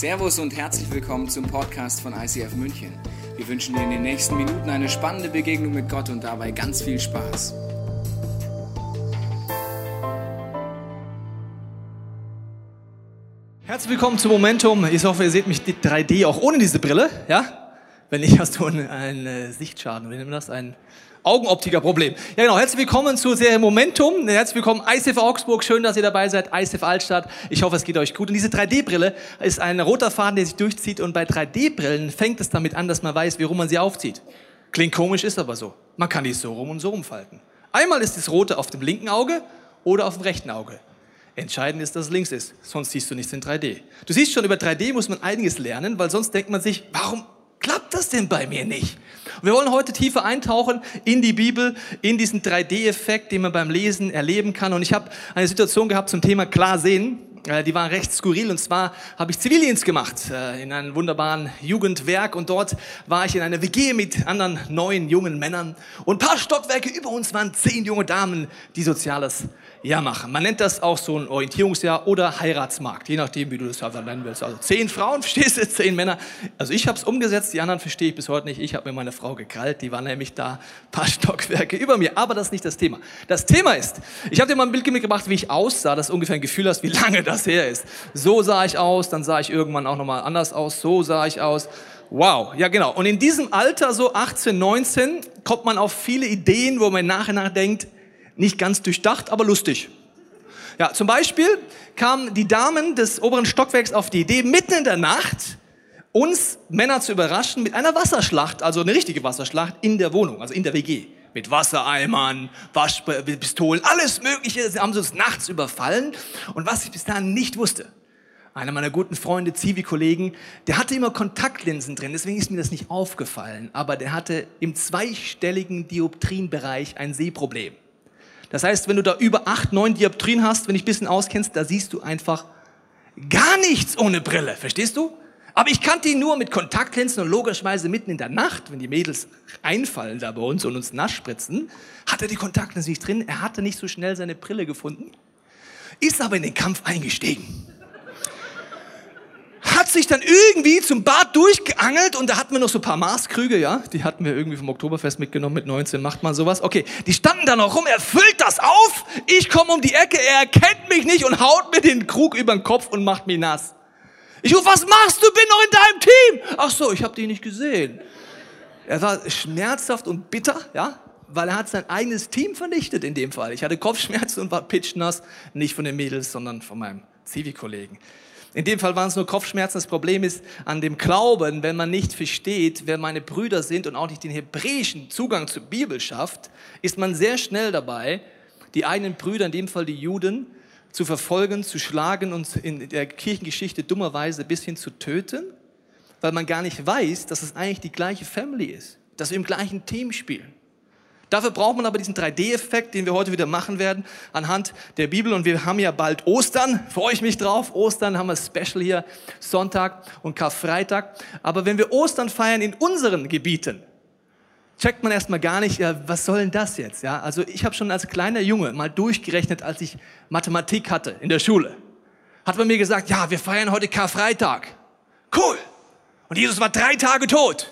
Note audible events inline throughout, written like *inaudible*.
Servus und herzlich willkommen zum Podcast von ICF München. Wir wünschen dir in den nächsten Minuten eine spannende Begegnung mit Gott und dabei ganz viel Spaß. Herzlich willkommen zum Momentum. Ich hoffe, ihr seht mich 3D auch ohne diese Brille. Ja? Wenn nicht, hast du einen, einen Sichtschaden. Wie wir das? Ein Augenoptiker-Problem. Ja genau, herzlich willkommen zur Serie Momentum. Herzlich willkommen ICF Augsburg. Schön, dass ihr dabei seid. ICF Altstadt. Ich hoffe, es geht euch gut. Und diese 3D-Brille ist ein roter Faden, der sich durchzieht. Und bei 3D-Brillen fängt es damit an, dass man weiß, wie rum man sie aufzieht. Klingt komisch, ist aber so. Man kann die so rum und so rumfalten. Einmal ist das rote auf dem linken Auge oder auf dem rechten Auge. Entscheidend ist, dass es links ist, sonst siehst du nichts in 3D. Du siehst schon, über 3D muss man einiges lernen, weil sonst denkt man sich, warum klappt das denn bei mir nicht? Wir wollen heute tiefer eintauchen in die Bibel, in diesen 3D-Effekt, den man beim Lesen erleben kann. Und ich habe eine Situation gehabt zum Thema klar sehen. Äh, die war recht skurril und zwar habe ich Zivildienst gemacht äh, in einem wunderbaren Jugendwerk und dort war ich in einer WG mit anderen neun jungen Männern und ein paar Stockwerke über uns waren zehn junge Damen, die Soziales Jahr machen. Man nennt das auch so ein Orientierungsjahr oder Heiratsmarkt, je nachdem, wie du das einfach nennen willst. Also zehn Frauen, *laughs* verstehst du, zehn Männer. Also ich habe es umgesetzt, die anderen verstehe ich bis heute nicht. Ich habe mir meine Frau gekrallt, die war nämlich da ein *laughs* paar Stockwerke über mir. Aber das ist nicht das Thema. Das Thema ist, ich habe dir mal ein Bild mitgebracht, wie ich aussah, dass du ungefähr ein Gefühl hast, wie lange das her ist. So sah ich aus, dann sah ich irgendwann auch nochmal anders aus, so sah ich aus. Wow, ja genau. Und in diesem Alter, so 18, 19, kommt man auf viele Ideen, wo man nachher nachdenkt, nicht ganz durchdacht, aber lustig. Ja, zum Beispiel kamen die Damen des oberen Stockwerks auf die Idee, mitten in der Nacht uns Männer zu überraschen mit einer Wasserschlacht, also eine richtige Wasserschlacht in der Wohnung, also in der WG. Mit Wassereimern, Waschpistolen, alles Mögliche. Sie haben uns nachts überfallen. Und was ich bis dahin nicht wusste, einer meiner guten Freunde, Zivi-Kollegen, der hatte immer Kontaktlinsen drin, deswegen ist mir das nicht aufgefallen. Aber der hatte im zweistelligen Dioptrienbereich ein Sehproblem. Das heißt, wenn du da über acht, neun Dioptrien hast, wenn ich ein bisschen auskennst, da siehst du einfach gar nichts ohne Brille. Verstehst du? Aber ich kannte ihn nur mit Kontaktlinsen und logischerweise mitten in der Nacht, wenn die Mädels einfallen da bei uns und uns nass spritzen, hat er die Kontaktlinsen nicht drin. Er hatte nicht so schnell seine Brille gefunden, ist aber in den Kampf eingestiegen hat sich dann irgendwie zum Bad durchgeangelt und da hatten wir noch so ein paar Maßkrüge, ja, die hatten wir irgendwie vom Oktoberfest mitgenommen, mit 19 macht man sowas. Okay, die standen da noch rum, er füllt das auf, ich komme um die Ecke, er erkennt mich nicht und haut mir den Krug über den Kopf und macht mich nass. Ich ruf, was machst du? Bin noch in deinem Team. Ach so, ich habe dich nicht gesehen. Er war schmerzhaft und bitter, ja, weil er hat sein eigenes Team vernichtet in dem Fall. Ich hatte Kopfschmerzen und war pitchnass, nicht von den Mädels, sondern von meinem Zivi-Kollegen. In dem Fall waren es nur Kopfschmerzen. Das Problem ist an dem Glauben, wenn man nicht versteht, wer meine Brüder sind und auch nicht den hebräischen Zugang zur Bibel schafft, ist man sehr schnell dabei, die eigenen Brüder, in dem Fall die Juden, zu verfolgen, zu schlagen und in der Kirchengeschichte dummerweise bis hin zu töten, weil man gar nicht weiß, dass es eigentlich die gleiche Family ist, dass wir im gleichen Team spielen. Dafür braucht man aber diesen 3D-Effekt, den wir heute wieder machen werden, anhand der Bibel. Und wir haben ja bald Ostern, freue ich mich drauf. Ostern haben wir Special hier, Sonntag und Karfreitag. Aber wenn wir Ostern feiern in unseren Gebieten, checkt man erstmal gar nicht, ja, was soll denn das jetzt? Ja, also ich habe schon als kleiner Junge mal durchgerechnet, als ich Mathematik hatte in der Schule. Hat man mir gesagt, ja, wir feiern heute Karfreitag. Cool. Und Jesus war drei Tage tot.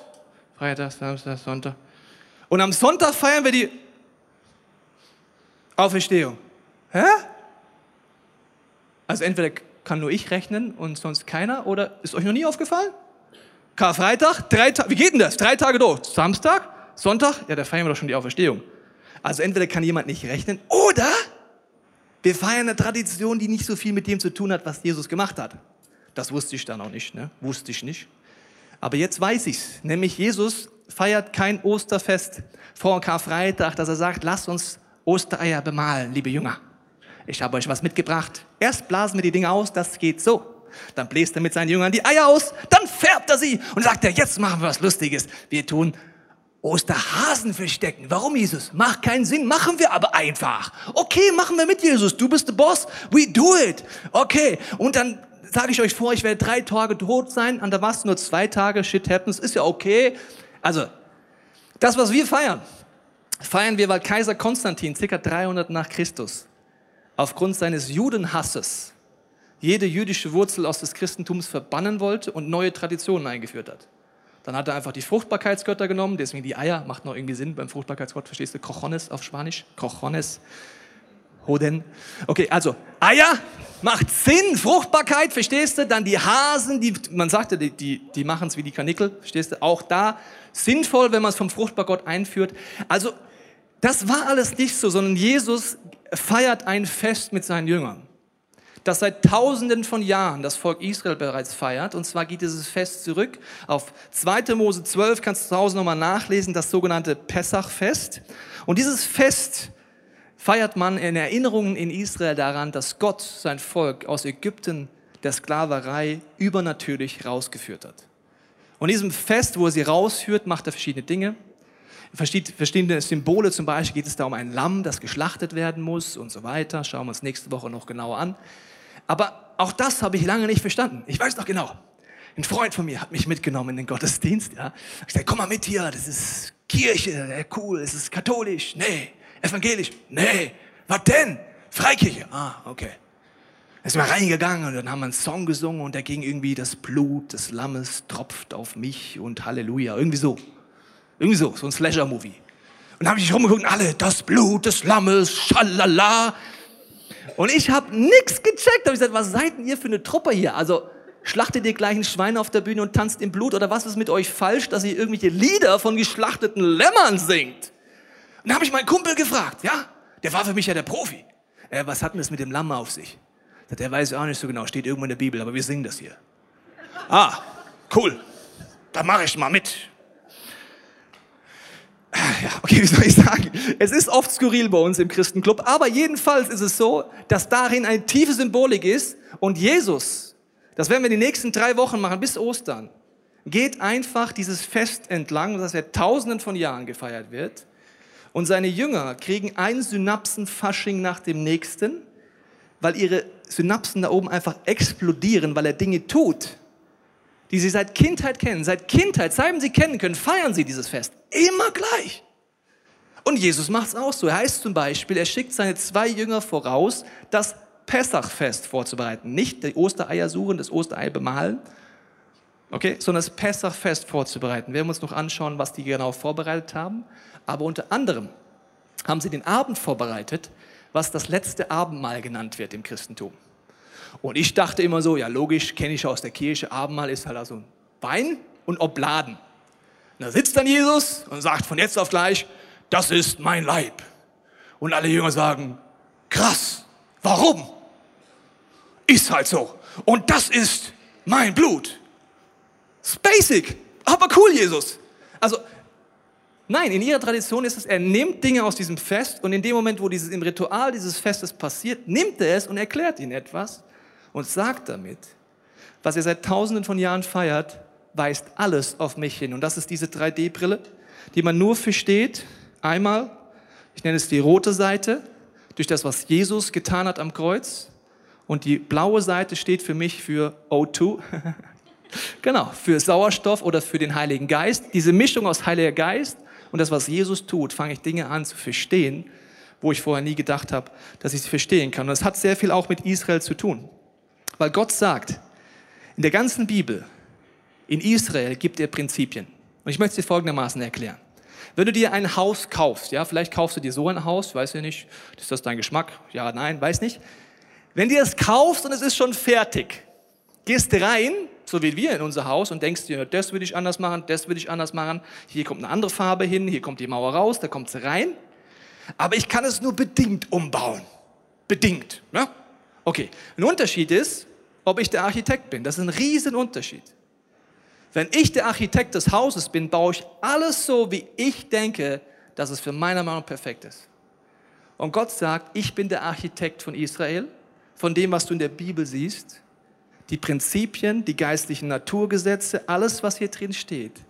Freitag, Samstag, Sonntag. Und am Sonntag feiern wir die Auferstehung. Hä? Also entweder kann nur ich rechnen und sonst keiner, oder ist euch noch nie aufgefallen? Karfreitag, drei Tage, wie geht denn das? Drei Tage durch. Samstag, Sonntag, ja, da feiern wir doch schon die Auferstehung. Also entweder kann jemand nicht rechnen, oder wir feiern eine Tradition, die nicht so viel mit dem zu tun hat, was Jesus gemacht hat. Das wusste ich dann auch nicht, ne? Wusste ich nicht. Aber jetzt weiß ich's. Nämlich Jesus feiert kein Osterfest vor Karfreitag, dass er sagt, lasst uns Ostereier bemalen, liebe Jünger. Ich habe euch was mitgebracht. Erst blasen wir die Dinge aus, das geht so. Dann bläst er mit seinen Jüngern die Eier aus, dann färbt er sie und sagt er, jetzt machen wir was Lustiges. Wir tun Osterhasen verstecken. Warum, Jesus? Macht keinen Sinn, machen wir aber einfach. Okay, machen wir mit, Jesus. Du bist der Boss. We do it. Okay. Und dann sage ich euch vor, ich werde drei Tage tot sein. An der was? Nur zwei Tage. Shit happens. Ist ja okay. Also, das, was wir feiern, feiern wir, weil Kaiser Konstantin, ca. 300 nach Christus, aufgrund seines Judenhasses jede jüdische Wurzel aus des Christentums verbannen wollte und neue Traditionen eingeführt hat. Dann hat er einfach die Fruchtbarkeitsgötter genommen, deswegen die Eier, macht noch irgendwie Sinn beim Fruchtbarkeitsgott, verstehst du? Cojones auf Spanisch, Cojones, Hoden. Okay, also Eier macht Sinn, Fruchtbarkeit, verstehst du? Dann die Hasen, die, man sagte, die, die, die machen es wie die Kanickel, verstehst du? Auch da sinnvoll, wenn man es vom Fruchtbargott einführt. Also das war alles nicht so, sondern Jesus feiert ein Fest mit seinen Jüngern das seit Tausenden von Jahren das Volk Israel bereits feiert. Und zwar geht dieses Fest zurück auf 2. Mose 12, kannst du zu Hause nochmal nachlesen, das sogenannte Pessachfest. Und dieses Fest feiert man in Erinnerungen in Israel daran, dass Gott sein Volk aus Ägypten der Sklaverei übernatürlich rausgeführt hat. Und in diesem Fest, wo er sie rausführt, macht er verschiedene Dinge. Verschiedene Symbole, zum Beispiel geht es da um ein Lamm, das geschlachtet werden muss und so weiter. Schauen wir uns nächste Woche noch genauer an. Aber auch das habe ich lange nicht verstanden. Ich weiß noch genau. Ein Freund von mir hat mich mitgenommen in den Gottesdienst. Ja. Ich sagte, komm mal mit hier, das ist Kirche, cool, es ist katholisch, nee, evangelisch, nee, was denn? Freikirche, ah, okay. Dann sind wir reingegangen und dann haben wir einen Song gesungen und da ging irgendwie das Blut des Lammes tropft auf mich und Halleluja, irgendwie so. Irgendwie so, so ein Slasher-Movie. Und dann habe ich rumgeguckt und alle, das Blut des Lammes, schalala. Und ich habe nichts gecheckt. Da habe ich gesagt, was seid denn ihr für eine Truppe hier? Also schlachtet ihr gleich ein Schwein auf der Bühne und tanzt im Blut? Oder was ist mit euch falsch, dass ihr irgendwelche Lieder von geschlachteten Lämmern singt? Und da habe ich meinen Kumpel gefragt, ja? Der war für mich ja der Profi. Äh, was hat denn das mit dem Lamm auf sich? Der weiß auch nicht so genau, steht irgendwo in der Bibel, aber wir singen das hier. Ah, cool. Da mache ich mal mit. Ja, okay, wie soll ich sagen? Es ist oft skurril bei uns im Christenclub, aber jedenfalls ist es so, dass darin eine tiefe Symbolik ist und Jesus, das werden wir die nächsten drei Wochen machen bis Ostern, geht einfach dieses Fest entlang, das seit tausenden von Jahren gefeiert wird und seine Jünger kriegen ein Synapsenfasching nach dem nächsten, weil ihre Synapsen da oben einfach explodieren, weil er Dinge tut, die sie seit Kindheit kennen. Seit Kindheit, seitdem sie kennen können, feiern sie dieses Fest. Immer gleich. Und Jesus macht es auch so. Er heißt zum Beispiel, er schickt seine zwei Jünger voraus, das Pessachfest vorzubereiten. Nicht die Ostereier suchen, das Osterei bemalen, okay, sondern das Pessachfest vorzubereiten. Wir werden uns noch anschauen, was die genau vorbereitet haben. Aber unter anderem haben sie den Abend vorbereitet, was das letzte Abendmahl genannt wird im Christentum. Und ich dachte immer so, ja logisch, kenne ich aus der Kirche, Abendmahl ist halt also Wein und Obladen. Und da sitzt dann Jesus und sagt von jetzt auf gleich, das ist mein Leib. Und alle Jünger sagen, krass, warum? Ist halt so. Und das ist mein Blut. Basic, aber cool, Jesus. Also, nein, in ihrer Tradition ist es, er nimmt Dinge aus diesem Fest und in dem Moment, wo dieses im Ritual dieses Festes passiert, nimmt er es und erklärt ihnen etwas, und sagt damit, was ihr seit tausenden von Jahren feiert, weist alles auf mich hin. Und das ist diese 3D-Brille, die man nur versteht, einmal, ich nenne es die rote Seite, durch das, was Jesus getan hat am Kreuz. Und die blaue Seite steht für mich für O2, *laughs* genau, für Sauerstoff oder für den Heiligen Geist. Diese Mischung aus Heiliger Geist und das, was Jesus tut, fange ich Dinge an zu verstehen, wo ich vorher nie gedacht habe, dass ich sie verstehen kann. Und das hat sehr viel auch mit Israel zu tun. Weil Gott sagt, in der ganzen Bibel, in Israel gibt er Prinzipien. Und ich möchte sie folgendermaßen erklären. Wenn du dir ein Haus kaufst, ja, vielleicht kaufst du dir so ein Haus, weiß ja nicht, ist das dein Geschmack? Ja, nein, weiß nicht. Wenn du es kaufst und es ist schon fertig, gehst rein, so wie wir in unser Haus und denkst dir, das würde ich anders machen, das würde ich anders machen, hier kommt eine andere Farbe hin, hier kommt die Mauer raus, da kommt sie rein. Aber ich kann es nur bedingt umbauen. Bedingt. Ne? Okay, ein Unterschied ist, ob ich der Architekt bin. Das ist ein Riesenunterschied. Wenn ich der Architekt des Hauses bin, baue ich alles so, wie ich denke, dass es für meiner Meinung perfekt ist. Und Gott sagt, ich bin der Architekt von Israel, von dem, was du in der Bibel siehst. Die Prinzipien, die geistlichen Naturgesetze, alles, was hier drin steht,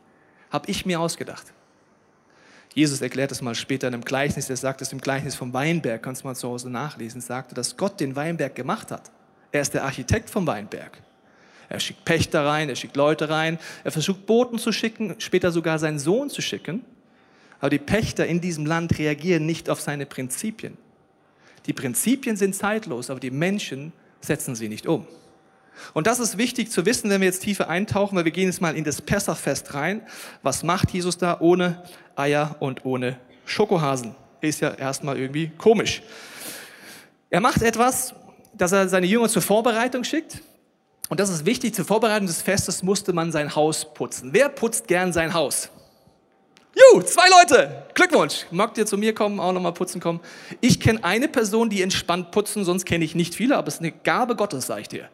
habe ich mir ausgedacht. Jesus erklärt es mal später in einem Gleichnis, er sagt es im Gleichnis vom Weinberg, kannst du mal zu Hause nachlesen, sagte, dass Gott den Weinberg gemacht hat. Er ist der Architekt vom Weinberg. Er schickt Pächter rein, er schickt Leute rein, er versucht Boten zu schicken, später sogar seinen Sohn zu schicken. Aber die Pächter in diesem Land reagieren nicht auf seine Prinzipien. Die Prinzipien sind zeitlos, aber die Menschen setzen sie nicht um. Und das ist wichtig zu wissen, wenn wir jetzt tiefer eintauchen, weil wir gehen jetzt mal in das Pessachfest rein. Was macht Jesus da ohne Eier und ohne Schokohasen? Ist ja erstmal irgendwie komisch. Er macht etwas, dass er seine Jünger zur Vorbereitung schickt. Und das ist wichtig, zur Vorbereitung des Festes musste man sein Haus putzen. Wer putzt gern sein Haus? Juhu, zwei Leute. Glückwunsch. Mögt ihr zu mir kommen, auch nochmal putzen kommen? Ich kenne eine Person, die entspannt putzen, sonst kenne ich nicht viele, aber es ist eine Gabe Gottes, sage ich dir.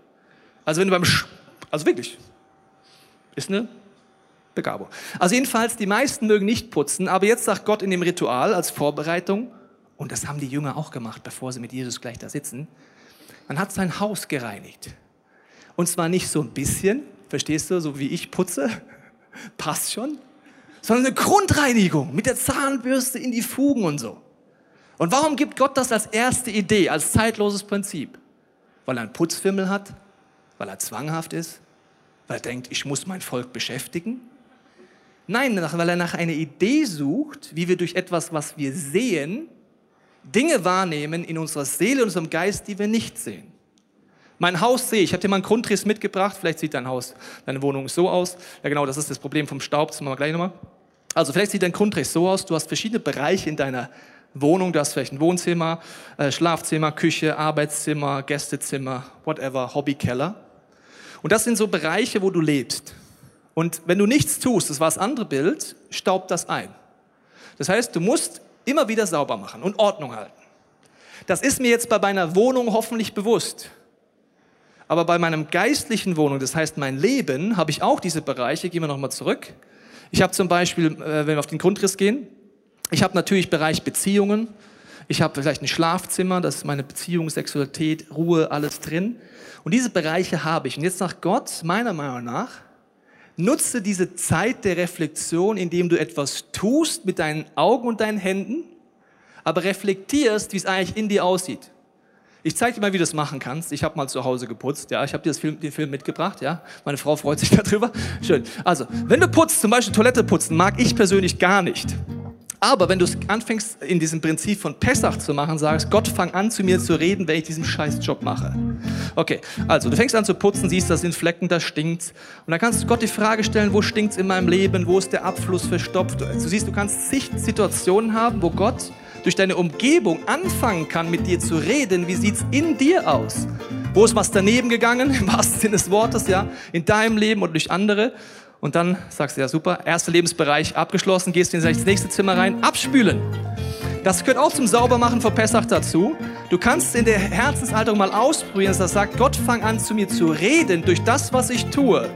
Also wenn du beim, Sch also wirklich, ist eine Begabung. Also jedenfalls, die meisten mögen nicht putzen, aber jetzt sagt Gott in dem Ritual als Vorbereitung, und das haben die Jünger auch gemacht, bevor sie mit Jesus gleich da sitzen, man hat sein Haus gereinigt. Und zwar nicht so ein bisschen, verstehst du, so wie ich putze, *laughs* passt schon, sondern eine Grundreinigung mit der Zahnbürste in die Fugen und so. Und warum gibt Gott das als erste Idee, als zeitloses Prinzip? Weil er einen Putzfimmel hat? Weil er zwanghaft ist? Weil er denkt, ich muss mein Volk beschäftigen? Nein, weil er nach einer Idee sucht, wie wir durch etwas, was wir sehen, Dinge wahrnehmen in unserer Seele und unserem Geist, die wir nicht sehen. Mein Haus sehe ich. Ich habe dir mal einen Grundriss mitgebracht. Vielleicht sieht dein Haus, deine Wohnung so aus. Ja, genau, das ist das Problem vom Staub. Das machen wir gleich nochmal. Also, vielleicht sieht dein Grundriss so aus. Du hast verschiedene Bereiche in deiner Wohnung. Du hast vielleicht ein Wohnzimmer, äh, Schlafzimmer, Küche, Arbeitszimmer, Gästezimmer, whatever, Hobbykeller. Und das sind so Bereiche, wo du lebst. Und wenn du nichts tust, das war das andere Bild, staubt das ein. Das heißt, du musst immer wieder sauber machen und Ordnung halten. Das ist mir jetzt bei meiner Wohnung hoffentlich bewusst. Aber bei meinem geistlichen Wohnung, das heißt mein Leben, habe ich auch diese Bereiche. Gehen wir nochmal zurück. Ich habe zum Beispiel, äh, wenn wir auf den Grundriss gehen, ich habe natürlich Bereich Beziehungen. Ich habe vielleicht ein Schlafzimmer, das ist meine Beziehung, Sexualität, Ruhe, alles drin. Und diese Bereiche habe ich. Und jetzt sagt Gott, meiner Meinung nach, nutze diese Zeit der Reflexion, indem du etwas tust mit deinen Augen und deinen Händen, aber reflektierst, wie es eigentlich in dir aussieht. Ich zeige dir mal, wie du das machen kannst. Ich habe mal zu Hause geputzt. Ja, ich habe dir Film, den Film mitgebracht. Ja, meine Frau freut sich *laughs* darüber. Schön. Also, wenn du putzt, zum Beispiel Toilette putzen, mag ich persönlich gar nicht. Aber wenn du anfängst, in diesem Prinzip von Pessach zu machen, sagst, Gott, fang an zu mir zu reden, wenn ich diesen Scheißjob mache. Okay, also du fängst an zu putzen, siehst, da sind Flecken, da stinkt's. Und dann kannst du Gott die Frage stellen, wo stinkt's in meinem Leben, wo ist der Abfluss verstopft. Du siehst, du kannst Situationen haben, wo Gott durch deine Umgebung anfangen kann, mit dir zu reden. Wie sieht's in dir aus? Wo ist was daneben gegangen, im wahrsten Sinne des Wortes, ja, in deinem Leben und durch andere? Und dann sagst du, ja super, erster Lebensbereich abgeschlossen, gehst ins nächste Zimmer rein, abspülen. Das gehört auch zum Saubermachen vor Pessach dazu. Du kannst in der Herzenshaltung mal ausprobieren, dass das sagt, Gott fang an zu mir zu reden durch das, was ich tue.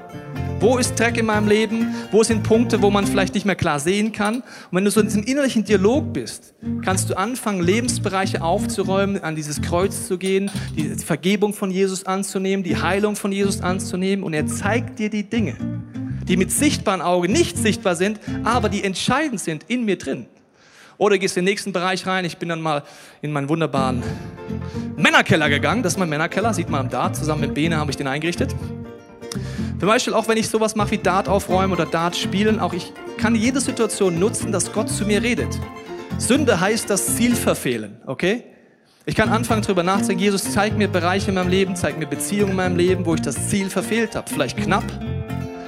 Wo ist Dreck in meinem Leben? Wo sind Punkte, wo man vielleicht nicht mehr klar sehen kann? Und wenn du so in diesem innerlichen Dialog bist, kannst du anfangen, Lebensbereiche aufzuräumen, an dieses Kreuz zu gehen, die Vergebung von Jesus anzunehmen, die Heilung von Jesus anzunehmen und er zeigt dir die Dinge die mit sichtbaren Augen nicht sichtbar sind, aber die entscheidend sind in mir drin. Oder gehst in den nächsten Bereich rein. Ich bin dann mal in meinen wunderbaren Männerkeller gegangen. Das ist mein Männerkeller, sieht man Dart. Zusammen mit Bene habe ich den eingerichtet. Zum Beispiel auch wenn ich sowas mache wie Dart aufräumen oder Dart spielen, auch ich kann jede Situation nutzen, dass Gott zu mir redet. Sünde heißt das Ziel verfehlen, okay? Ich kann anfangen darüber nachzudenken, Jesus, zeig mir Bereiche in meinem Leben, zeig mir Beziehungen in meinem Leben, wo ich das Ziel verfehlt habe. Vielleicht knapp,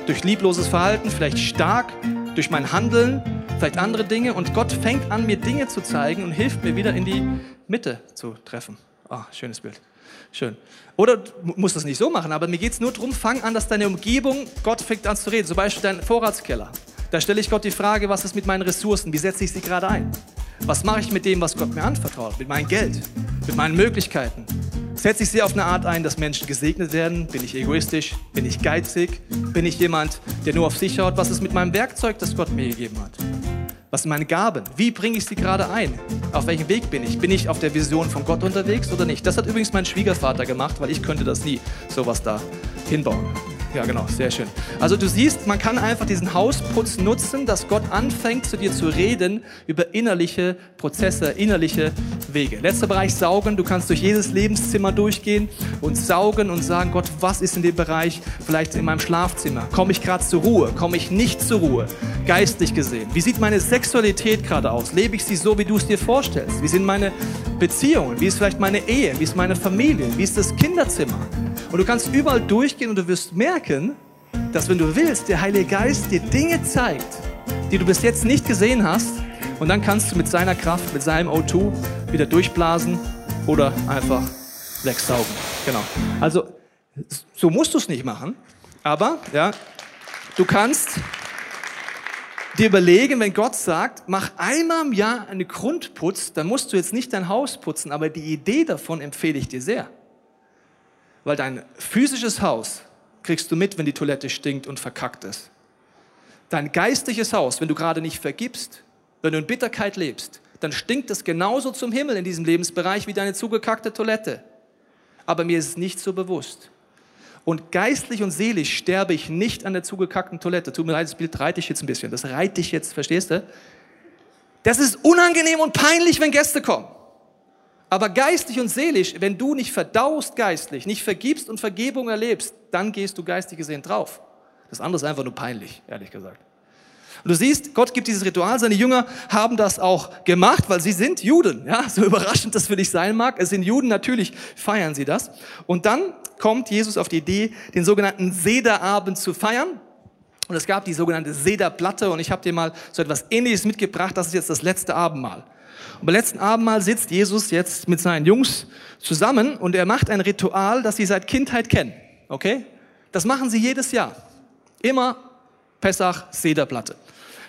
durch liebloses Verhalten, vielleicht stark, durch mein Handeln, vielleicht andere Dinge. Und Gott fängt an, mir Dinge zu zeigen und hilft mir wieder in die Mitte zu treffen. Ah, oh, schönes Bild. Schön. Oder du musst das nicht so machen, aber mir geht es nur darum, fang an, dass deine Umgebung, Gott fängt an zu reden. Zum Beispiel dein Vorratskeller. Da stelle ich Gott die Frage, was ist mit meinen Ressourcen? Wie setze ich sie gerade ein? Was mache ich mit dem, was Gott mir anvertraut? Mit meinem Geld? Mit meinen Möglichkeiten? Setze ich sie auf eine Art ein, dass Menschen gesegnet werden? Bin ich egoistisch? Bin ich geizig? Bin ich jemand, der nur auf sich schaut? Was ist mit meinem Werkzeug, das Gott mir gegeben hat? Was sind meine Gaben? Wie bringe ich sie gerade ein? Auf welchem Weg bin ich? Bin ich auf der Vision von Gott unterwegs oder nicht? Das hat übrigens mein Schwiegervater gemacht, weil ich könnte das nie, sowas da hinbauen. Ja, genau, sehr schön. Also du siehst, man kann einfach diesen Hausputz nutzen, dass Gott anfängt zu dir zu reden über innerliche Prozesse, innerliche Wege. Letzter Bereich saugen. Du kannst durch jedes Lebenszimmer durchgehen und saugen und sagen, Gott, was ist in dem Bereich vielleicht in meinem Schlafzimmer? Komme ich gerade zur Ruhe? Komme ich nicht zur Ruhe? Geistlich gesehen. Wie sieht meine Sexualität gerade aus? Lebe ich sie so, wie du es dir vorstellst? Wie sind meine Beziehungen? Wie ist vielleicht meine Ehe? Wie ist meine Familie? Wie ist das Kinderzimmer? Und du kannst überall durchgehen und du wirst merken, dass wenn du willst, der Heilige Geist dir Dinge zeigt, die du bis jetzt nicht gesehen hast. Und dann kannst du mit seiner Kraft, mit seinem O2 wieder durchblasen oder einfach wegsaugen. Genau. Also, so musst du es nicht machen. Aber, ja, du kannst dir überlegen, wenn Gott sagt, mach einmal im Jahr eine Grundputz, dann musst du jetzt nicht dein Haus putzen, aber die Idee davon empfehle ich dir sehr. Weil dein physisches Haus kriegst du mit, wenn die Toilette stinkt und verkackt ist. Dein geistliches Haus, wenn du gerade nicht vergibst, wenn du in Bitterkeit lebst, dann stinkt es genauso zum Himmel in diesem Lebensbereich wie deine zugekackte Toilette. Aber mir ist es nicht so bewusst. Und geistlich und seelisch sterbe ich nicht an der zugekackten Toilette. Tut mir leid, das Bild reite ich jetzt ein bisschen. Das reite ich jetzt, verstehst du? Das ist unangenehm und peinlich, wenn Gäste kommen. Aber geistlich und seelisch, wenn du nicht verdaust geistlich, nicht vergibst und Vergebung erlebst, dann gehst du geistig gesehen drauf. Das andere ist einfach nur peinlich, ehrlich gesagt. Und du siehst, Gott gibt dieses Ritual. Seine Jünger haben das auch gemacht, weil sie sind Juden. Ja, so *laughs* überraschend das für dich sein mag. Es sind Juden, natürlich feiern sie das. Und dann kommt Jesus auf die Idee, den sogenannten Sederabend zu feiern. Und es gab die sogenannte Sederplatte. Und ich habe dir mal so etwas Ähnliches mitgebracht. Das ist jetzt das letzte Abendmahl. Und beim letzten Abendmahl sitzt Jesus jetzt mit seinen Jungs zusammen und er macht ein Ritual, das sie seit Kindheit kennen. Okay? Das machen sie jedes Jahr. Immer Pessach, Sederplatte.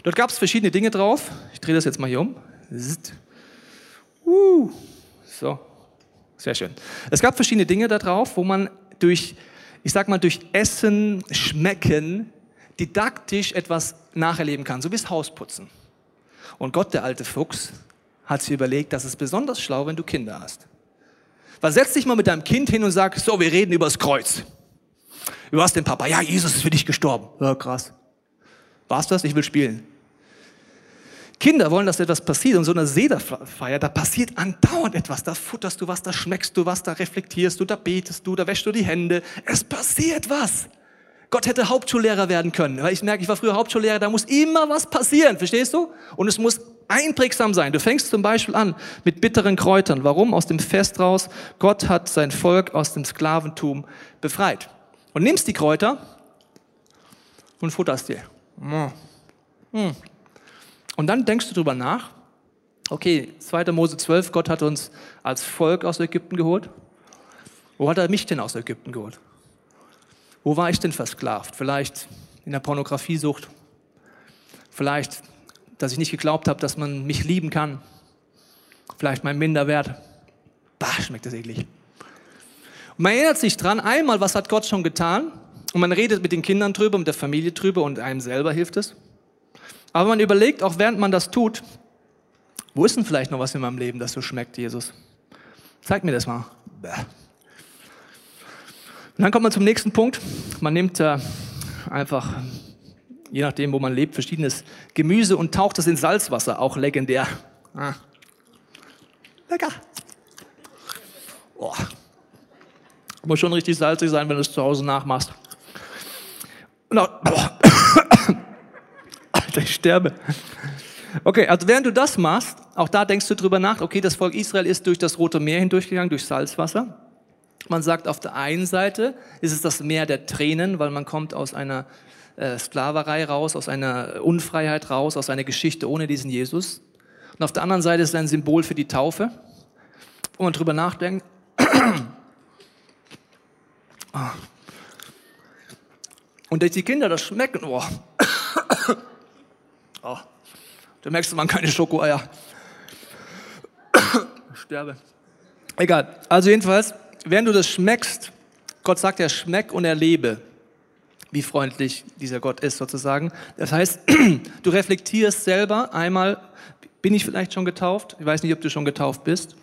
Dort gab es verschiedene Dinge drauf. Ich drehe das jetzt mal hier um. Uh, so, sehr schön. Es gab verschiedene Dinge da drauf, wo man durch, ich sag mal, durch Essen, Schmecken didaktisch etwas nacherleben kann, so wie das Hausputzen. Und Gott, der alte Fuchs, hat sich überlegt, das ist besonders schlau, wenn du Kinder hast. Weil setz dich mal mit deinem Kind hin und sag, so, wir reden über das Kreuz. Über was denn, Papa? Ja, Jesus ist für dich gestorben. Ja, krass. War's das? Ich will spielen. Kinder wollen, dass etwas passiert. Und so eine Sederfeier, da passiert andauernd etwas. Da futterst du was, da schmeckst du was, da reflektierst du, da betest du, da wäschst du die Hände. Es passiert was. Gott hätte Hauptschullehrer werden können. Ich merke, ich war früher Hauptschullehrer, da muss immer was passieren, verstehst du? Und es muss einprägsam sein. Du fängst zum Beispiel an mit bitteren Kräutern. Warum? Aus dem Fest raus. Gott hat sein Volk aus dem Sklaventum befreit. Und nimmst die Kräuter und futterst dir. Hm. Und dann denkst du drüber nach. Okay, 2. Mose 12, Gott hat uns als Volk aus Ägypten geholt. Wo hat er mich denn aus Ägypten geholt? Wo war ich denn versklavt? Vielleicht in der Pornografiesucht. Vielleicht, dass ich nicht geglaubt habe, dass man mich lieben kann. Vielleicht mein Minderwert. Bah, schmeckt das eklig. Und man erinnert sich dran, einmal, was hat Gott schon getan? Und man redet mit den Kindern drüber, mit der Familie drüber und einem selber hilft es. Aber man überlegt, auch während man das tut, wo ist denn vielleicht noch was in meinem Leben, das so schmeckt, Jesus? Zeig mir das mal. Und dann kommt man zum nächsten Punkt. Man nimmt äh, einfach, je nachdem, wo man lebt, verschiedenes Gemüse und taucht es in Salzwasser, auch legendär. Ah. Lecker. Oh. Muss schon richtig salzig sein, wenn du es zu Hause nachmachst. Und auch, boah. Alter, ich sterbe. Okay, also während du das machst, auch da denkst du drüber nach, okay, das Volk Israel ist durch das Rote Meer hindurchgegangen, durch Salzwasser. Man sagt, auf der einen Seite ist es das Meer der Tränen, weil man kommt aus einer äh, Sklaverei raus, aus einer Unfreiheit raus, aus einer Geschichte ohne diesen Jesus. Und auf der anderen Seite ist es ein Symbol für die Taufe, wo man drüber nachdenkt. *clears throat* Und dass die Kinder das schmecken, oh. oh. *coughs* Da merkst du, man keine Schokoeier. *coughs* Sterbe. Egal. Also jedenfalls, während du das schmeckst, Gott sagt ja, schmeck und erlebe, wie freundlich dieser Gott ist sozusagen. Das heißt, *clears throat* du reflektierst selber einmal, bin ich vielleicht schon getauft? Ich weiß nicht, ob du schon getauft bist.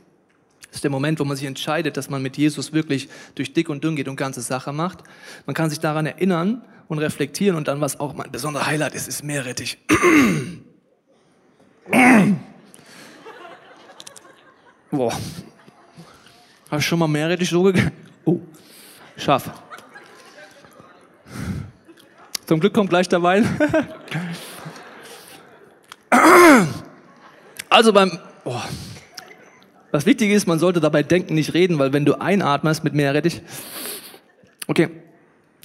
Das ist der Moment, wo man sich entscheidet, dass man mit Jesus wirklich durch dick und dünn geht und ganze Sache macht. Man kann sich daran erinnern und reflektieren und dann, was auch mein besonderer Highlight ist, ist Meerrettich. *clears throat* Boah. Habe ich schon mal Meerrettich so gegessen? Oh, scharf. Zum Glück kommt gleich der Wein. also beim, oh. was wichtig ist, man sollte dabei denken, nicht reden, weil wenn du einatmest mit Meerrettich, Okay.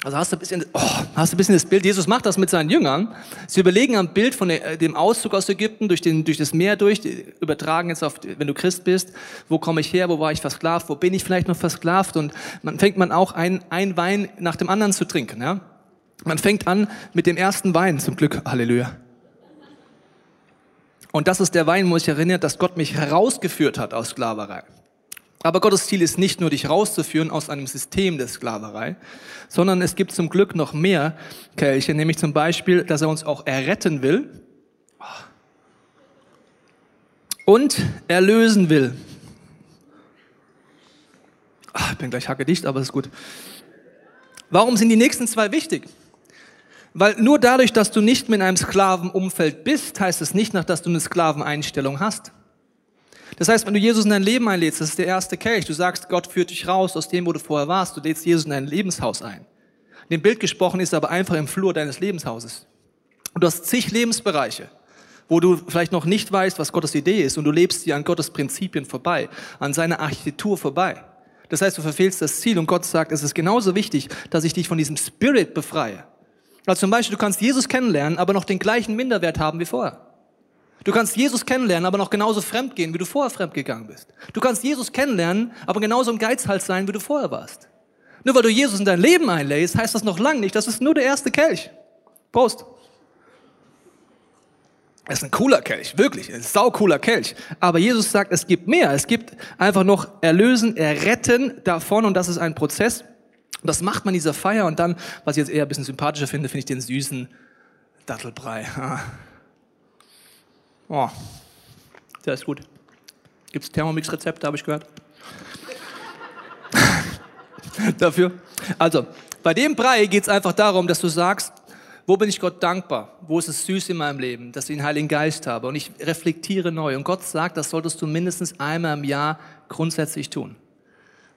Also hast du, ein bisschen, oh, hast du ein bisschen das Bild, Jesus macht das mit seinen Jüngern. Sie überlegen am Bild von äh, dem Auszug aus Ägypten durch, den, durch das Meer durch, übertragen jetzt auf, wenn du Christ bist, wo komme ich her, wo war ich versklavt, wo bin ich vielleicht noch versklavt und man fängt man auch ein, ein Wein nach dem anderen zu trinken. Ja? Man fängt an mit dem ersten Wein, zum Glück, Halleluja. Und das ist der Wein, wo ich erinnert, dass Gott mich herausgeführt hat aus Sklaverei. Aber Gottes Ziel ist nicht nur, dich rauszuführen aus einem System der Sklaverei, sondern es gibt zum Glück noch mehr Kelche, nämlich zum Beispiel, dass er uns auch erretten will und erlösen will. Ach, ich bin gleich hackedicht, aber es ist gut. Warum sind die nächsten zwei wichtig? Weil nur dadurch, dass du nicht mehr in einem Sklavenumfeld bist, heißt es nicht nach, dass du eine Sklaveneinstellung hast. Das heißt, wenn du Jesus in dein Leben einlädst, das ist der erste Kelch, du sagst, Gott führt dich raus aus dem, wo du vorher warst, du lädst Jesus in dein Lebenshaus ein. In dem Bild gesprochen ist aber einfach im Flur deines Lebenshauses. Und du hast zig Lebensbereiche, wo du vielleicht noch nicht weißt, was Gottes Idee ist und du lebst dir an Gottes Prinzipien vorbei, an seiner Architektur vorbei. Das heißt, du verfehlst das Ziel und Gott sagt, es ist genauso wichtig, dass ich dich von diesem Spirit befreie. Also zum Beispiel, du kannst Jesus kennenlernen, aber noch den gleichen Minderwert haben wie vorher. Du kannst Jesus kennenlernen, aber noch genauso fremd gehen, wie du vorher fremd gegangen bist. Du kannst Jesus kennenlernen, aber genauso im Geizhals sein, wie du vorher warst. Nur weil du Jesus in dein Leben einlädst, heißt das noch lange nicht, das ist nur der erste Kelch. Prost. Es ist ein cooler Kelch, wirklich, ein saucooler Kelch. Aber Jesus sagt, es gibt mehr. Es gibt einfach noch Erlösen, Erretten davon und das ist ein Prozess. Und das macht man dieser Feier und dann, was ich jetzt eher ein bisschen sympathischer finde, finde ich den süßen Dattelbrei. *laughs* Oh, der ist gut. Gibt es Thermomix-Rezepte, habe ich gehört. *laughs* Dafür. Also, bei dem Brei geht es einfach darum, dass du sagst, wo bin ich Gott dankbar? Wo ist es süß in meinem Leben, dass ich den Heiligen Geist habe? Und ich reflektiere neu. Und Gott sagt, das solltest du mindestens einmal im Jahr grundsätzlich tun.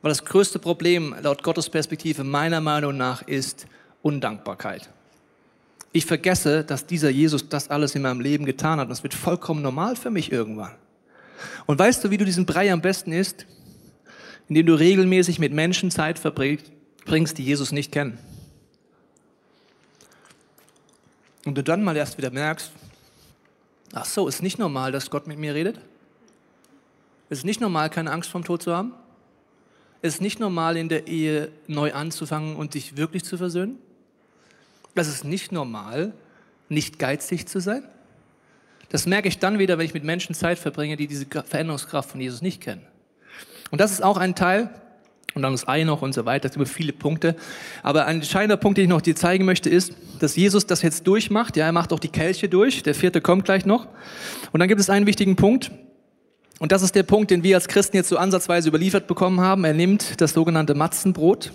Weil das größte Problem laut Gottes Perspektive meiner Meinung nach ist Undankbarkeit. Ich vergesse, dass dieser Jesus das alles in meinem Leben getan hat. Es wird vollkommen normal für mich irgendwann. Und weißt du, wie du diesen Brei am besten isst? Indem du regelmäßig mit Menschen Zeit verbringst, die Jesus nicht kennen. Und du dann mal erst wieder merkst, ach so, ist nicht normal, dass Gott mit mir redet? Ist nicht normal, keine Angst vom Tod zu haben? Ist nicht normal, in der Ehe neu anzufangen und dich wirklich zu versöhnen? Das ist nicht normal, nicht geizig zu sein. Das merke ich dann wieder, wenn ich mit Menschen Zeit verbringe, die diese Veränderungskraft von Jesus nicht kennen. Und das ist auch ein Teil, und dann das Ei noch und so weiter, sind über viele Punkte. Aber ein entscheidender Punkt, den ich noch dir zeigen möchte, ist, dass Jesus das jetzt durchmacht. Ja, er macht auch die Kelche durch. Der vierte kommt gleich noch. Und dann gibt es einen wichtigen Punkt. Und das ist der Punkt, den wir als Christen jetzt so ansatzweise überliefert bekommen haben. Er nimmt das sogenannte Matzenbrot.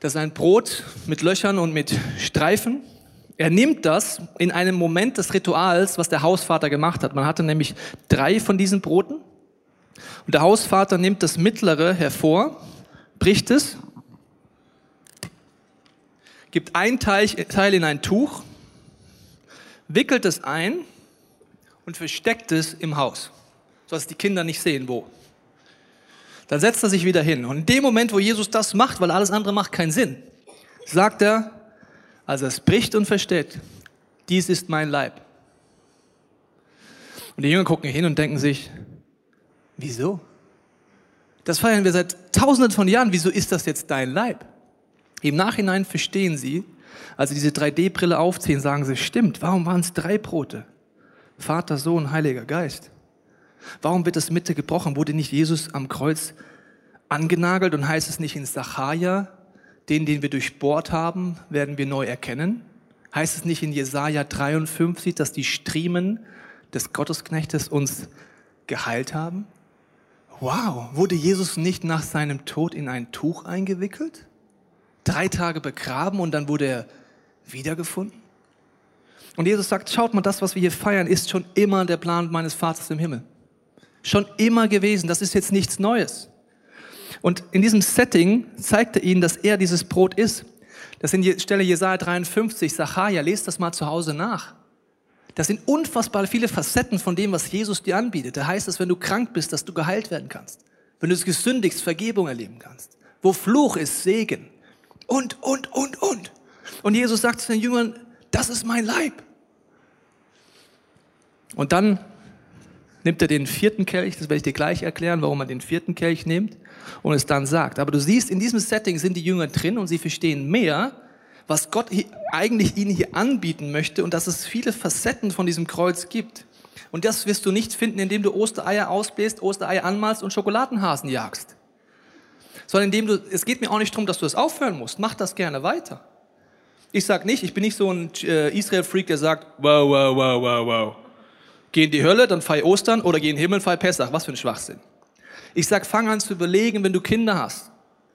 Das ist ein Brot mit Löchern und mit Streifen. Er nimmt das in einem Moment des Rituals, was der Hausvater gemacht hat. Man hatte nämlich drei von diesen Broten. Und der Hausvater nimmt das mittlere hervor, bricht es, gibt ein Teil in ein Tuch, wickelt es ein und versteckt es im Haus, sodass die Kinder nicht sehen, wo. Dann setzt er sich wieder hin. Und in dem Moment, wo Jesus das macht, weil alles andere macht keinen Sinn, sagt er, also es bricht und versteht, dies ist mein Leib. Und die Jünger gucken hin und denken sich, wieso? Das feiern wir seit tausenden von Jahren. Wieso ist das jetzt dein Leib? Im Nachhinein verstehen sie, als sie diese 3D-Brille aufziehen, sagen sie, stimmt, warum waren es drei Brote? Vater, Sohn, Heiliger Geist. Warum wird das Mitte gebrochen? Wurde nicht Jesus am Kreuz angenagelt und heißt es nicht in Sacharja, den, den wir durchbohrt haben, werden wir neu erkennen? Heißt es nicht in Jesaja 53, dass die Striemen des Gottesknechtes uns geheilt haben? Wow, wurde Jesus nicht nach seinem Tod in ein Tuch eingewickelt? Drei Tage begraben und dann wurde er wiedergefunden? Und Jesus sagt, schaut mal, das, was wir hier feiern, ist schon immer der Plan meines Vaters im Himmel. Schon immer gewesen. Das ist jetzt nichts Neues. Und in diesem Setting zeigt er ihnen, dass er dieses Brot ist. Das in Stelle Jesaja 53, Sacharja, lest das mal zu Hause nach. Das sind unfassbar viele Facetten von dem, was Jesus dir anbietet. Da heißt es, wenn du krank bist, dass du geheilt werden kannst. Wenn du es gesündigst, Vergebung erleben kannst. Wo Fluch ist, Segen. und, und, und, und. Und Jesus sagt zu den Jüngern, das ist mein Leib. Und dann nimmt er den vierten Kelch, das werde ich dir gleich erklären, warum er den vierten Kelch nimmt und es dann sagt. Aber du siehst, in diesem Setting sind die Jünger drin und sie verstehen mehr, was Gott eigentlich ihnen hier anbieten möchte und dass es viele Facetten von diesem Kreuz gibt. Und das wirst du nicht finden, indem du Ostereier ausbläst, Ostereier anmalst und Schokoladenhasen jagst. Sondern indem du, es geht mir auch nicht darum, dass du es aufhören musst. Mach das gerne weiter. Ich sag nicht, ich bin nicht so ein äh, Israel-Freak, der sagt, wow, wow, wow, wow, wow. Geh in die Hölle, dann feier Ostern oder geh in den Himmel, feier Pessach. Was für ein Schwachsinn. Ich sag, fang an zu überlegen, wenn du Kinder hast.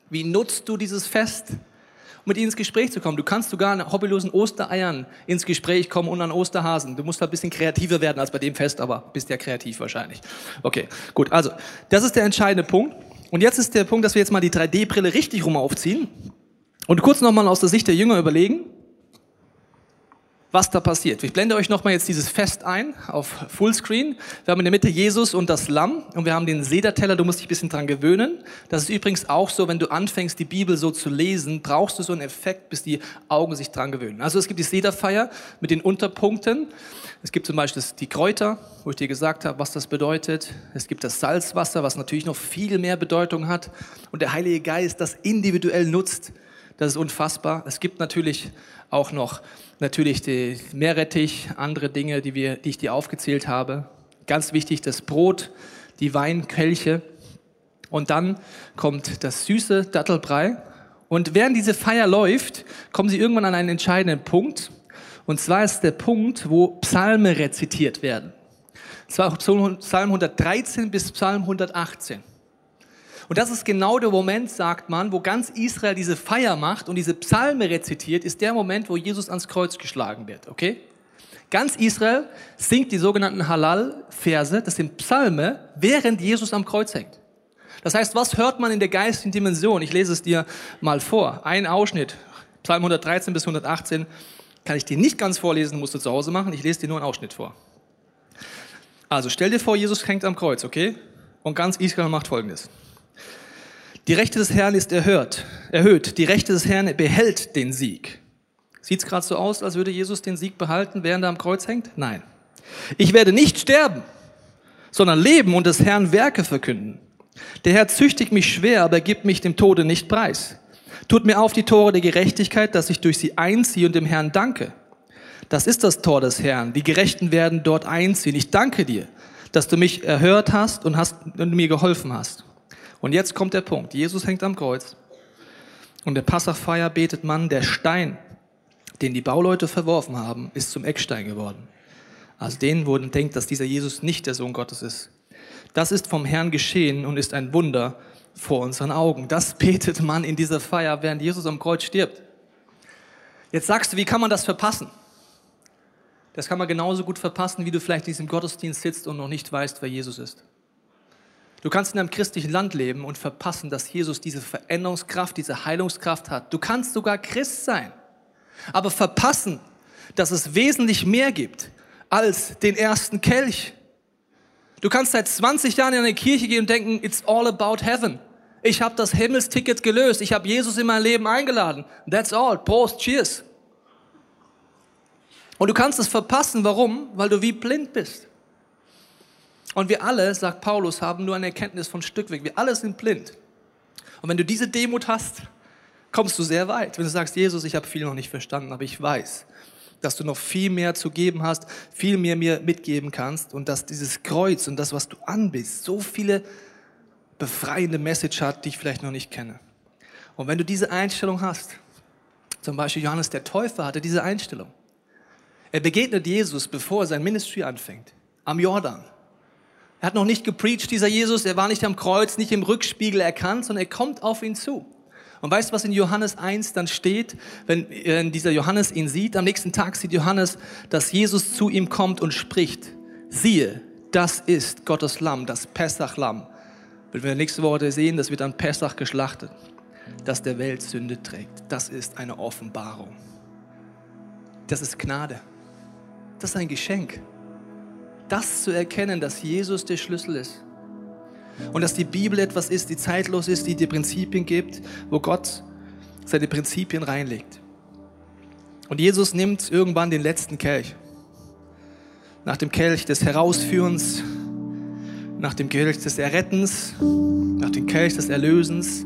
Wie nutzt du dieses Fest? um mit ihnen ins Gespräch zu kommen. Du kannst sogar an hobbylosen Ostereiern ins Gespräch kommen und an Osterhasen. Du musst halt ein bisschen kreativer werden als bei dem Fest, aber bist ja kreativ wahrscheinlich. Okay, gut. Also, das ist der entscheidende Punkt. Und jetzt ist der Punkt, dass wir jetzt mal die 3D-Brille richtig rum aufziehen und kurz nochmal aus der Sicht der Jünger überlegen, was da passiert. Ich blende euch nochmal jetzt dieses Fest ein auf Fullscreen. Wir haben in der Mitte Jesus und das Lamm und wir haben den Sederteller, du musst dich ein bisschen dran gewöhnen. Das ist übrigens auch so, wenn du anfängst, die Bibel so zu lesen, brauchst du so einen Effekt, bis die Augen sich dran gewöhnen. Also es gibt die Sederfeier mit den Unterpunkten. Es gibt zum Beispiel die Kräuter, wo ich dir gesagt habe, was das bedeutet. Es gibt das Salzwasser, was natürlich noch viel mehr Bedeutung hat. Und der Heilige Geist das individuell nutzt. Das ist unfassbar. Es gibt natürlich auch noch natürlich die Meerrettich, andere Dinge, die, wir, die ich dir aufgezählt habe. Ganz wichtig, das Brot, die Weinkelche. Und dann kommt das süße Dattelbrei. Und während diese Feier läuft, kommen sie irgendwann an einen entscheidenden Punkt. Und zwar ist der Punkt, wo Psalme rezitiert werden. Zwar Psalm 113 bis Psalm 118. Und das ist genau der Moment, sagt man, wo ganz Israel diese Feier macht und diese Psalme rezitiert, ist der Moment, wo Jesus ans Kreuz geschlagen wird, okay? Ganz Israel singt die sogenannten Halal-Verse, das sind Psalme, während Jesus am Kreuz hängt. Das heißt, was hört man in der geistigen Dimension? Ich lese es dir mal vor. Ein Ausschnitt, Psalm 113 bis 118, kann ich dir nicht ganz vorlesen, musst du zu Hause machen. Ich lese dir nur einen Ausschnitt vor. Also stell dir vor, Jesus hängt am Kreuz, okay? Und ganz Israel macht Folgendes. Die Rechte des Herrn ist erhört, erhöht. Die Rechte des Herrn behält den Sieg. Sieht es gerade so aus, als würde Jesus den Sieg behalten, während er am Kreuz hängt? Nein. Ich werde nicht sterben, sondern leben und des Herrn Werke verkünden. Der Herr züchtigt mich schwer, aber gibt mich dem Tode nicht preis. Tut mir auf die Tore der Gerechtigkeit, dass ich durch sie einziehe und dem Herrn danke. Das ist das Tor des Herrn. Die Gerechten werden dort einziehen. Ich danke dir, dass du mich erhört hast und, hast, und mir geholfen hast. Und jetzt kommt der Punkt. Jesus hängt am Kreuz. Und der Passachfeier betet man, der Stein, den die Bauleute verworfen haben, ist zum Eckstein geworden. Also denen wurden denkt, dass dieser Jesus nicht der Sohn Gottes ist. Das ist vom Herrn geschehen und ist ein Wunder vor unseren Augen. Das *laughs* betet man in dieser Feier, während Jesus am Kreuz stirbt. Jetzt sagst du, wie kann man das verpassen? Das kann man genauso gut verpassen, wie du vielleicht in diesem Gottesdienst sitzt und noch nicht weißt, wer Jesus ist. Du kannst in einem christlichen Land leben und verpassen, dass Jesus diese Veränderungskraft, diese Heilungskraft hat. Du kannst sogar Christ sein, aber verpassen, dass es wesentlich mehr gibt als den ersten Kelch. Du kannst seit 20 Jahren in eine Kirche gehen und denken, it's all about heaven. Ich habe das Himmelsticket gelöst. Ich habe Jesus in mein Leben eingeladen. That's all. Prost, cheers. Und du kannst es verpassen. Warum? Weil du wie blind bist. Und wir alle, sagt Paulus, haben nur eine Erkenntnis von Stückweg. Wir alle sind blind. Und wenn du diese Demut hast, kommst du sehr weit. Wenn du sagst, Jesus, ich habe viel noch nicht verstanden, aber ich weiß, dass du noch viel mehr zu geben hast, viel mehr mir mitgeben kannst und dass dieses Kreuz und das, was du anbist, so viele befreiende Message hat, die ich vielleicht noch nicht kenne. Und wenn du diese Einstellung hast, zum Beispiel Johannes der Täufer hatte diese Einstellung. Er begegnet Jesus, bevor er sein Ministry anfängt, am Jordan. Er hat noch nicht gepreacht, dieser Jesus, er war nicht am Kreuz, nicht im Rückspiegel erkannt, sondern er kommt auf ihn zu. Und weißt du, was in Johannes 1 dann steht, wenn dieser Johannes ihn sieht? Am nächsten Tag sieht Johannes, dass Jesus zu ihm kommt und spricht. Siehe, das ist Gottes Lamm, das Pessach-Lamm. Wenn wir nächste Woche sehen, das wird an Pessach geschlachtet, das der Welt Sünde trägt. Das ist eine Offenbarung. Das ist Gnade. Das ist ein Geschenk das zu erkennen, dass Jesus der Schlüssel ist. Und dass die Bibel etwas ist, die zeitlos ist, die dir Prinzipien gibt, wo Gott seine Prinzipien reinlegt. Und Jesus nimmt irgendwann den letzten Kelch. Nach dem Kelch des Herausführens, nach dem Kelch des Errettens, nach dem Kelch des Erlösens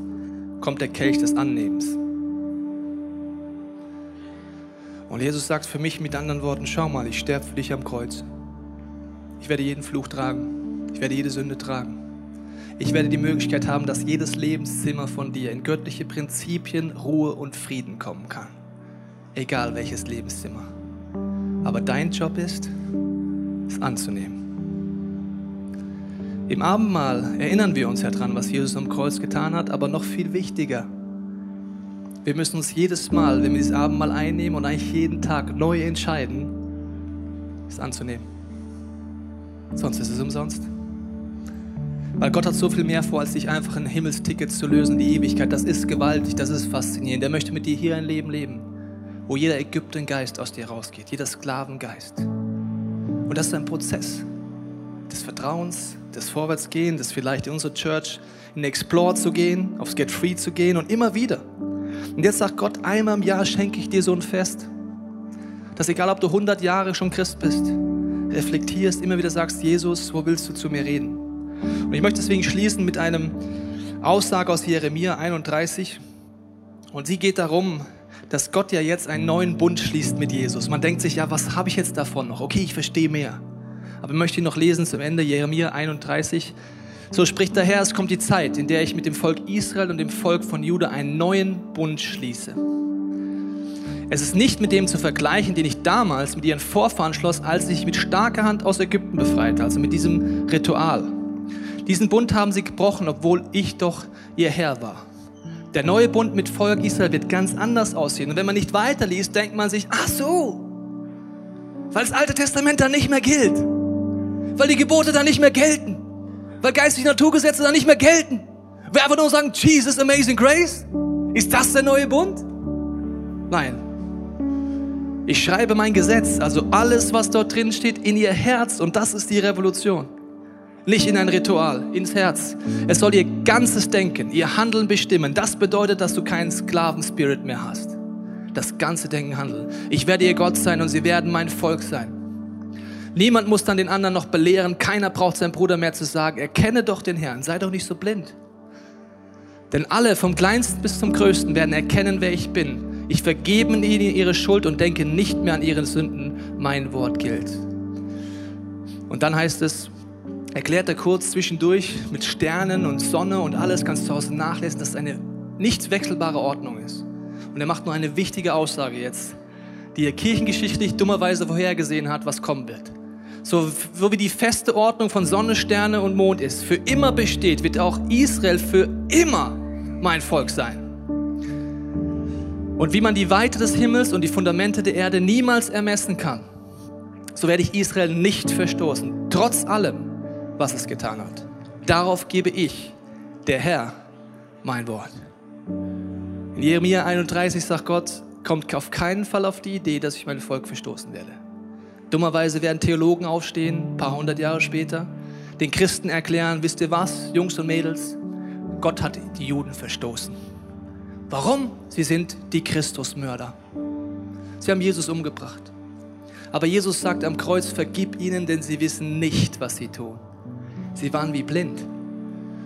kommt der Kelch des Annehmens. Und Jesus sagt für mich mit anderen Worten, schau mal, ich sterbe für dich am Kreuz. Ich werde jeden Fluch tragen. Ich werde jede Sünde tragen. Ich werde die Möglichkeit haben, dass jedes Lebenszimmer von dir in göttliche Prinzipien, Ruhe und Frieden kommen kann. Egal welches Lebenszimmer. Aber dein Job ist, es anzunehmen. Im Abendmahl erinnern wir uns ja dran, was Jesus am Kreuz getan hat, aber noch viel wichtiger, wir müssen uns jedes Mal, wenn wir dieses Abendmahl einnehmen und eigentlich jeden Tag neu entscheiden, es anzunehmen. Sonst ist es umsonst. Weil Gott hat so viel mehr vor, als dich einfach ein Himmelsticket zu lösen, die Ewigkeit. Das ist gewaltig, das ist faszinierend. Er möchte mit dir hier ein Leben leben, wo jeder Ägyptengeist aus dir rausgeht, jeder Sklavengeist. Und das ist ein Prozess des Vertrauens, des Vorwärtsgehen, des vielleicht in unsere Church in Explore zu gehen, aufs Get Free zu gehen und immer wieder. Und jetzt sagt Gott, einmal im Jahr schenke ich dir so ein Fest, dass egal ob du 100 Jahre schon Christ bist, reflektierst, immer wieder sagst, Jesus, wo willst du zu mir reden? Und ich möchte deswegen schließen mit einem Aussage aus Jeremia 31. Und sie geht darum, dass Gott ja jetzt einen neuen Bund schließt mit Jesus. Man denkt sich, ja, was habe ich jetzt davon noch? Okay, ich verstehe mehr. Aber ich möchte ihn noch lesen zum Ende, Jeremia 31, so spricht der Herr, es kommt die Zeit, in der ich mit dem Volk Israel und dem Volk von Juda einen neuen Bund schließe. Es ist nicht mit dem zu vergleichen, den ich damals mit ihren Vorfahren schloss, als ich mit starker Hand aus Ägypten befreite, also mit diesem Ritual. Diesen Bund haben sie gebrochen, obwohl ich doch ihr Herr war. Der neue Bund mit Volk Israel wird ganz anders aussehen. Und wenn man nicht weiterliest, denkt man sich, ach so, weil das Alte Testament dann nicht mehr gilt, weil die Gebote dann nicht mehr gelten weil geistliche Naturgesetze dann nicht mehr gelten. Wir einfach nur sagen, Jesus, amazing grace? Ist das der neue Bund? Nein. Ich schreibe mein Gesetz, also alles, was dort drin steht, in ihr Herz und das ist die Revolution. Nicht in ein Ritual, ins Herz. Es soll ihr ganzes Denken, ihr Handeln bestimmen. Das bedeutet, dass du keinen Sklavenspirit mehr hast. Das ganze Denken, Handeln. Ich werde ihr Gott sein und sie werden mein Volk sein. Niemand muss dann den anderen noch belehren. Keiner braucht seinem Bruder mehr zu sagen, erkenne doch den Herrn, sei doch nicht so blind. Denn alle, vom kleinsten bis zum größten, werden erkennen, wer ich bin. Ich vergebe ihnen ihre Schuld und denke nicht mehr an ihre Sünden. Mein Wort gilt. Und dann heißt es, erklärt er kurz zwischendurch mit Sternen und Sonne und alles, kannst du zu Hause nachlesen, dass es eine nicht wechselbare Ordnung ist. Und er macht nur eine wichtige Aussage jetzt, die er kirchengeschichtlich dummerweise vorhergesehen hat, was kommen wird so, so wie die feste Ordnung von Sonne, Sterne und Mond ist, für immer besteht, wird auch Israel für immer mein Volk sein. Und wie man die Weite des Himmels und die Fundamente der Erde niemals ermessen kann, so werde ich Israel nicht verstoßen, trotz allem, was es getan hat. Darauf gebe ich, der Herr, mein Wort. In Jeremia 31 sagt Gott, kommt auf keinen Fall auf die Idee, dass ich mein Volk verstoßen werde. Dummerweise werden Theologen aufstehen, ein paar hundert Jahre später, den Christen erklären, wisst ihr was, Jungs und Mädels, Gott hat die Juden verstoßen. Warum? Sie sind die Christusmörder. Sie haben Jesus umgebracht. Aber Jesus sagt am Kreuz, vergib ihnen, denn sie wissen nicht, was sie tun. Sie waren wie blind.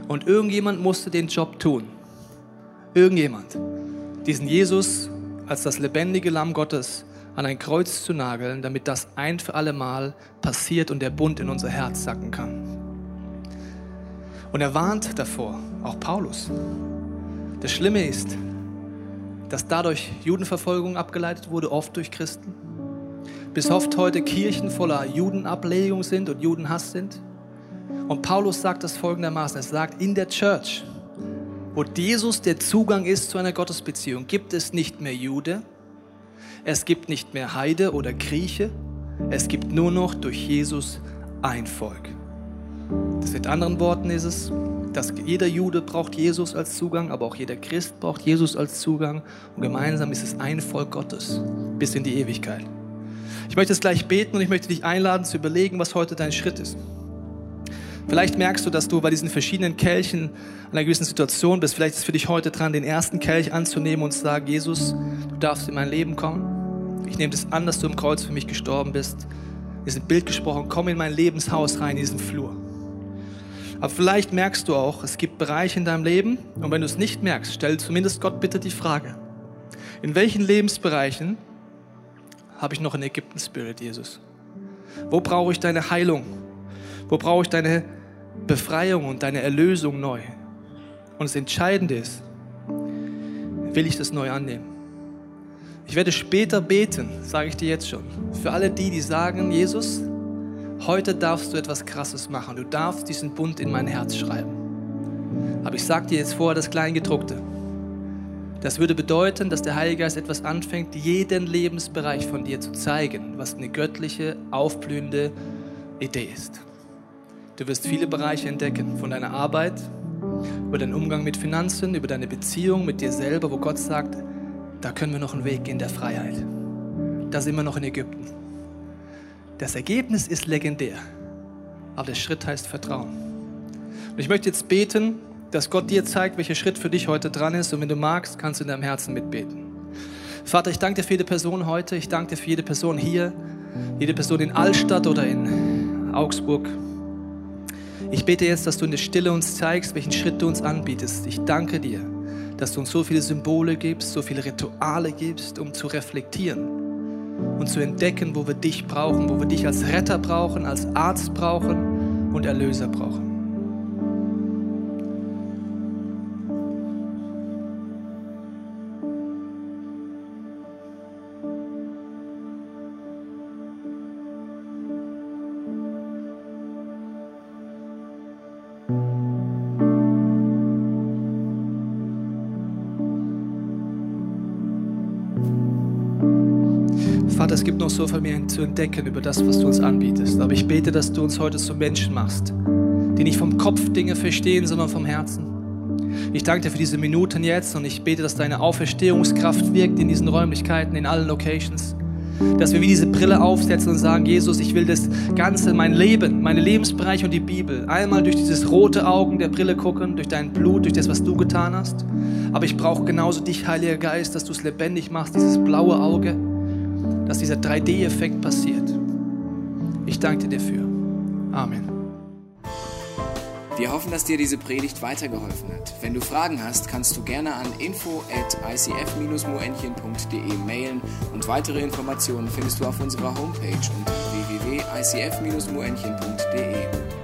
Und irgendjemand musste den Job tun. Irgendjemand. Diesen Jesus als das lebendige Lamm Gottes an ein Kreuz zu nageln, damit das ein für alle Mal passiert und der Bund in unser Herz sacken kann. Und er warnt davor, auch Paulus. Das Schlimme ist, dass dadurch Judenverfolgung abgeleitet wurde, oft durch Christen. Bis oft heute Kirchen voller Judenablegung sind und Judenhass sind. Und Paulus sagt das folgendermaßen, er sagt, in der Church, wo Jesus der Zugang ist zu einer Gottesbeziehung, gibt es nicht mehr Jude, es gibt nicht mehr Heide oder Grieche. Es gibt nur noch durch Jesus ein Volk. Das mit anderen Worten ist es, dass jeder Jude braucht Jesus als Zugang, aber auch jeder Christ braucht Jesus als Zugang. Und gemeinsam ist es ein Volk Gottes bis in die Ewigkeit. Ich möchte es gleich beten und ich möchte dich einladen zu überlegen, was heute dein Schritt ist. Vielleicht merkst du, dass du bei diesen verschiedenen Kelchen in einer gewissen Situation bist. Vielleicht ist es für dich heute dran, den ersten Kelch anzunehmen und zu sagen, Jesus, du darfst in mein Leben kommen. Ich nehme das an, dass du im Kreuz für mich gestorben bist. ist ein Bild gesprochen, komm in mein Lebenshaus rein, in diesen Flur. Aber vielleicht merkst du auch, es gibt Bereiche in deinem Leben und wenn du es nicht merkst, stell zumindest Gott bitte die Frage, in welchen Lebensbereichen habe ich noch einen Ägypten-Spirit, Jesus? Wo brauche ich deine Heilung? Wo brauche ich deine Befreiung und deine Erlösung neu? Und das Entscheidende ist, will ich das neu annehmen? Ich werde später beten, sage ich dir jetzt schon, für alle die, die sagen, Jesus, heute darfst du etwas Krasses machen. Du darfst diesen Bund in mein Herz schreiben. Aber ich sage dir jetzt vorher das Kleingedruckte. Das würde bedeuten, dass der Heilige Geist etwas anfängt, jeden Lebensbereich von dir zu zeigen, was eine göttliche, aufblühende Idee ist. Du wirst viele Bereiche entdecken, von deiner Arbeit, über deinen Umgang mit Finanzen, über deine Beziehung mit dir selber, wo Gott sagt, da können wir noch einen Weg gehen der Freiheit. Da sind wir noch in Ägypten. Das Ergebnis ist legendär, aber der Schritt heißt Vertrauen. Und ich möchte jetzt beten, dass Gott dir zeigt, welcher Schritt für dich heute dran ist. Und wenn du magst, kannst du in deinem Herzen mitbeten. Vater, ich danke dir für jede Person heute. Ich danke dir für jede Person hier, jede Person in Altstadt oder in Augsburg. Ich bete jetzt, dass du in der Stille uns zeigst, welchen Schritt du uns anbietest. Ich danke dir, dass du uns so viele Symbole gibst, so viele Rituale gibst, um zu reflektieren und zu entdecken, wo wir dich brauchen, wo wir dich als Retter brauchen, als Arzt brauchen und Erlöser brauchen. Vater, es gibt noch so viel mehr zu entdecken über das, was du uns anbietest. Aber ich bete, dass du uns heute zu Menschen machst, die nicht vom Kopf Dinge verstehen, sondern vom Herzen. Ich danke dir für diese Minuten jetzt und ich bete, dass deine Auferstehungskraft wirkt in diesen Räumlichkeiten, in allen Locations. Dass wir wie diese Brille aufsetzen und sagen, Jesus, ich will das Ganze, mein Leben, meine Lebensbereiche und die Bibel einmal durch dieses rote Augen der Brille gucken, durch dein Blut, durch das, was du getan hast. Aber ich brauche genauso dich, Heiliger Geist, dass du es lebendig machst, dieses blaue Auge, dass dieser 3D-Effekt passiert. Ich danke dir dafür. Amen. Wir hoffen, dass dir diese Predigt weitergeholfen hat. Wenn du Fragen hast, kannst du gerne an info at icf-moenchen.de mailen und weitere Informationen findest du auf unserer Homepage unter www.icf-moenchen.de.